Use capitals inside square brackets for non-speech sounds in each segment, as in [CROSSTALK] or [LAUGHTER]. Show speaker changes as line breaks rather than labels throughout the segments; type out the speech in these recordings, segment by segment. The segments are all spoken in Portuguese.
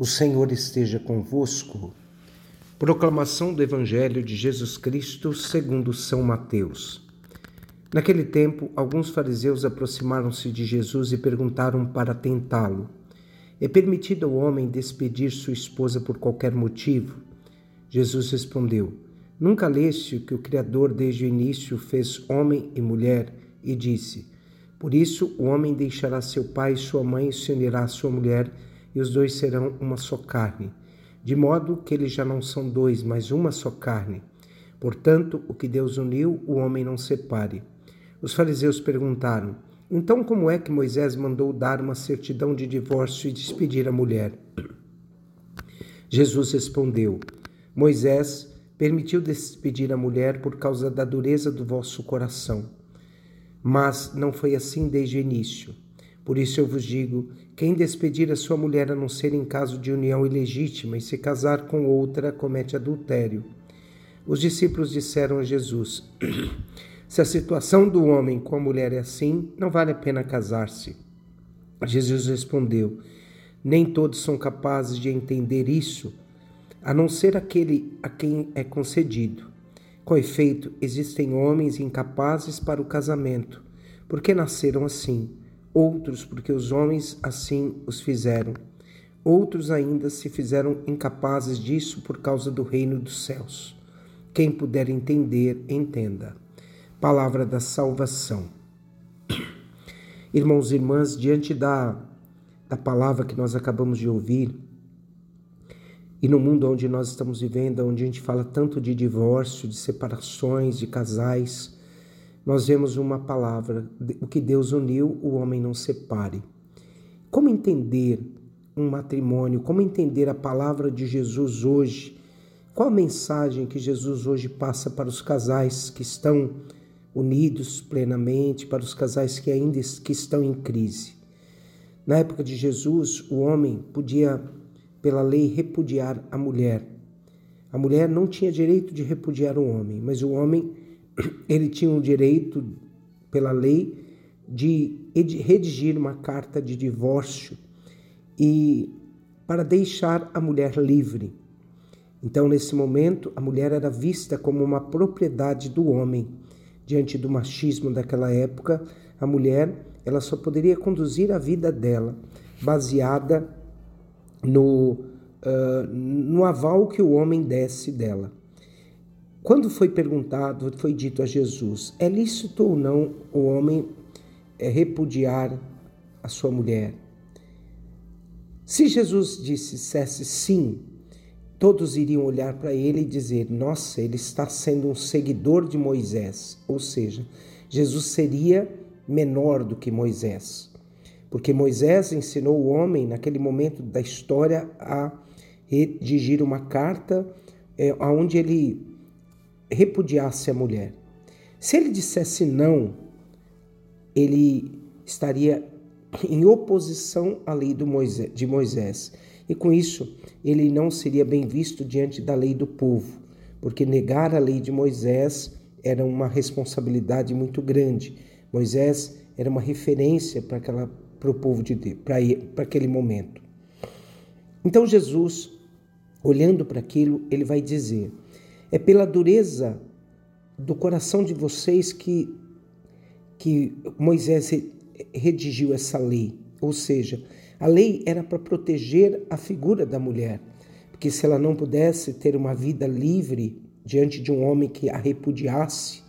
O Senhor esteja convosco. Proclamação do Evangelho de Jesus Cristo segundo São Mateus. Naquele tempo, alguns fariseus aproximaram-se de Jesus e perguntaram para tentá-lo: É permitido ao homem despedir sua esposa por qualquer motivo? Jesus respondeu: Nunca leste que o Criador desde o início fez homem e mulher e disse: Por isso o homem deixará seu pai e sua mãe e se unirá à sua mulher e os dois serão uma só carne. De modo que eles já não são dois, mas uma só carne. Portanto, o que Deus uniu, o homem não separe. Os fariseus perguntaram: Então, como é que Moisés mandou dar uma certidão de divórcio e despedir a mulher? Jesus respondeu: Moisés permitiu despedir a mulher por causa da dureza do vosso coração. Mas não foi assim desde o início. Por isso eu vos digo: quem despedir a sua mulher a não ser em caso de união ilegítima e se casar com outra, comete adultério. Os discípulos disseram a Jesus: [CLEARS THROAT] Se a situação do homem com a mulher é assim, não vale a pena casar-se. Jesus respondeu: Nem todos são capazes de entender isso, a não ser aquele a quem é concedido. Com efeito, existem homens incapazes para o casamento, porque nasceram assim outros porque os homens assim os fizeram. Outros ainda se fizeram incapazes disso por causa do reino dos céus. Quem puder entender, entenda. Palavra da salvação. [CLEARS THROAT] Irmãos e irmãs, diante da, da palavra que nós acabamos de ouvir, e no mundo onde nós estamos vivendo, onde a gente fala tanto de divórcio, de separações, de casais, nós vemos uma palavra: o que Deus uniu, o homem não separe. Como entender um matrimônio? Como entender a palavra de Jesus hoje? Qual a mensagem que Jesus hoje passa para os casais que estão unidos plenamente, para os casais que ainda que estão em crise? Na época de Jesus, o homem podia, pela lei, repudiar a mulher. A mulher não tinha direito de repudiar o homem, mas o homem ele tinha o direito, pela lei, de redigir uma carta de divórcio e para deixar a mulher livre. Então, nesse momento, a mulher era vista como uma propriedade do homem. Diante do machismo daquela época, a mulher ela só poderia conduzir a vida dela baseada no, uh, no aval que o homem desse dela. Quando foi perguntado, foi dito a Jesus: é lícito ou não o homem é, repudiar a sua mulher? Se Jesus dissesse sim, todos iriam olhar para ele e dizer: Nossa, ele está sendo um seguidor de Moisés. Ou seja, Jesus seria menor do que Moisés. Porque Moisés ensinou o homem, naquele momento da história, a redigir uma carta é, onde ele repudiasse a mulher. Se ele dissesse não, ele estaria em oposição à lei de Moisés. E com isso, ele não seria bem visto diante da lei do povo, porque negar a lei de Moisés era uma responsabilidade muito grande. Moisés era uma referência para, aquela, para o povo de Deus, para, para aquele momento. Então Jesus, olhando para aquilo, ele vai dizer: é pela dureza do coração de vocês que, que Moisés redigiu essa lei. Ou seja, a lei era para proteger a figura da mulher, porque se ela não pudesse ter uma vida livre diante de um homem que a repudiasse,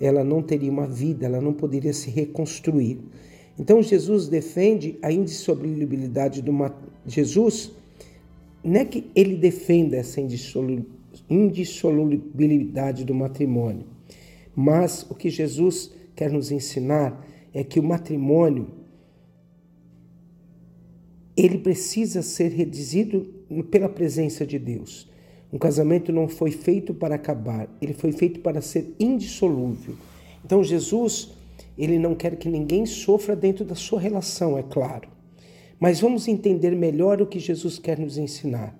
ela não teria uma vida, ela não poderia se reconstruir. Então Jesus defende a indissolubilidade do Jesus, não é que ele defenda essa indissolubilidade indissolubilidade do matrimônio. Mas o que Jesus quer nos ensinar é que o matrimônio ele precisa ser redigido pela presença de Deus. Um casamento não foi feito para acabar, ele foi feito para ser indissolúvel. Então Jesus, ele não quer que ninguém sofra dentro da sua relação, é claro. Mas vamos entender melhor o que Jesus quer nos ensinar.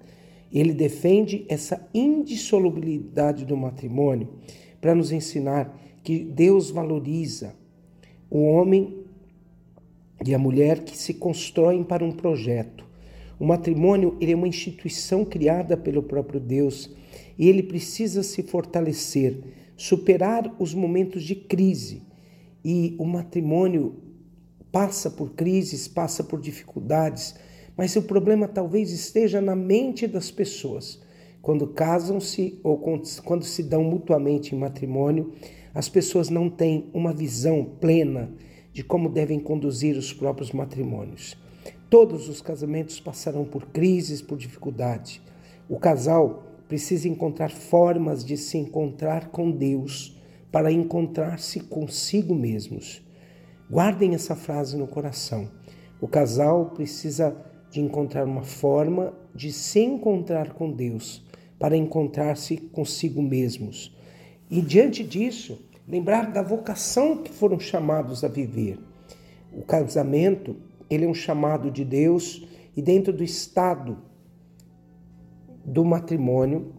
Ele defende essa indissolubilidade do matrimônio para nos ensinar que Deus valoriza o homem e a mulher que se constroem para um projeto. O matrimônio ele é uma instituição criada pelo próprio Deus e ele precisa se fortalecer, superar os momentos de crise. E o matrimônio passa por crises, passa por dificuldades, mas o problema talvez esteja na mente das pessoas. Quando casam-se ou quando se dão mutuamente em matrimônio, as pessoas não têm uma visão plena de como devem conduzir os próprios matrimônios. Todos os casamentos passarão por crises, por dificuldade. O casal precisa encontrar formas de se encontrar com Deus para encontrar-se consigo mesmos. Guardem essa frase no coração. O casal precisa de encontrar uma forma de se encontrar com Deus para encontrar-se consigo mesmos. E diante disso, lembrar da vocação que foram chamados a viver. O casamento ele é um chamado de Deus e dentro do estado do matrimônio,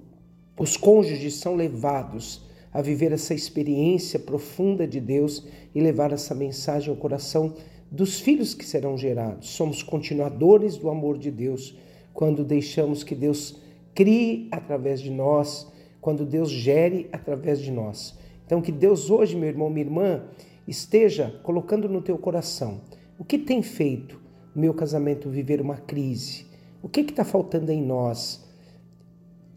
os cônjuges são levados a viver essa experiência profunda de Deus e levar essa mensagem ao coração dos filhos que serão gerados. Somos continuadores do amor de Deus quando deixamos que Deus crie através de nós, quando Deus gere através de nós. Então, que Deus hoje, meu irmão, minha irmã, esteja colocando no teu coração o que tem feito o meu casamento viver uma crise? O que está faltando em nós?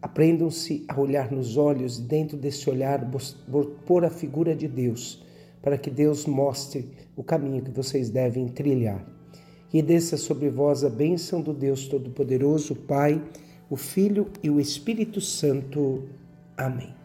Aprendam-se a olhar nos olhos e dentro desse olhar pôr a figura de Deus, para que Deus mostre o caminho que vocês devem trilhar. E desça sobre vós a bênção do Deus Todo-Poderoso, Pai, o Filho e o Espírito Santo. Amém.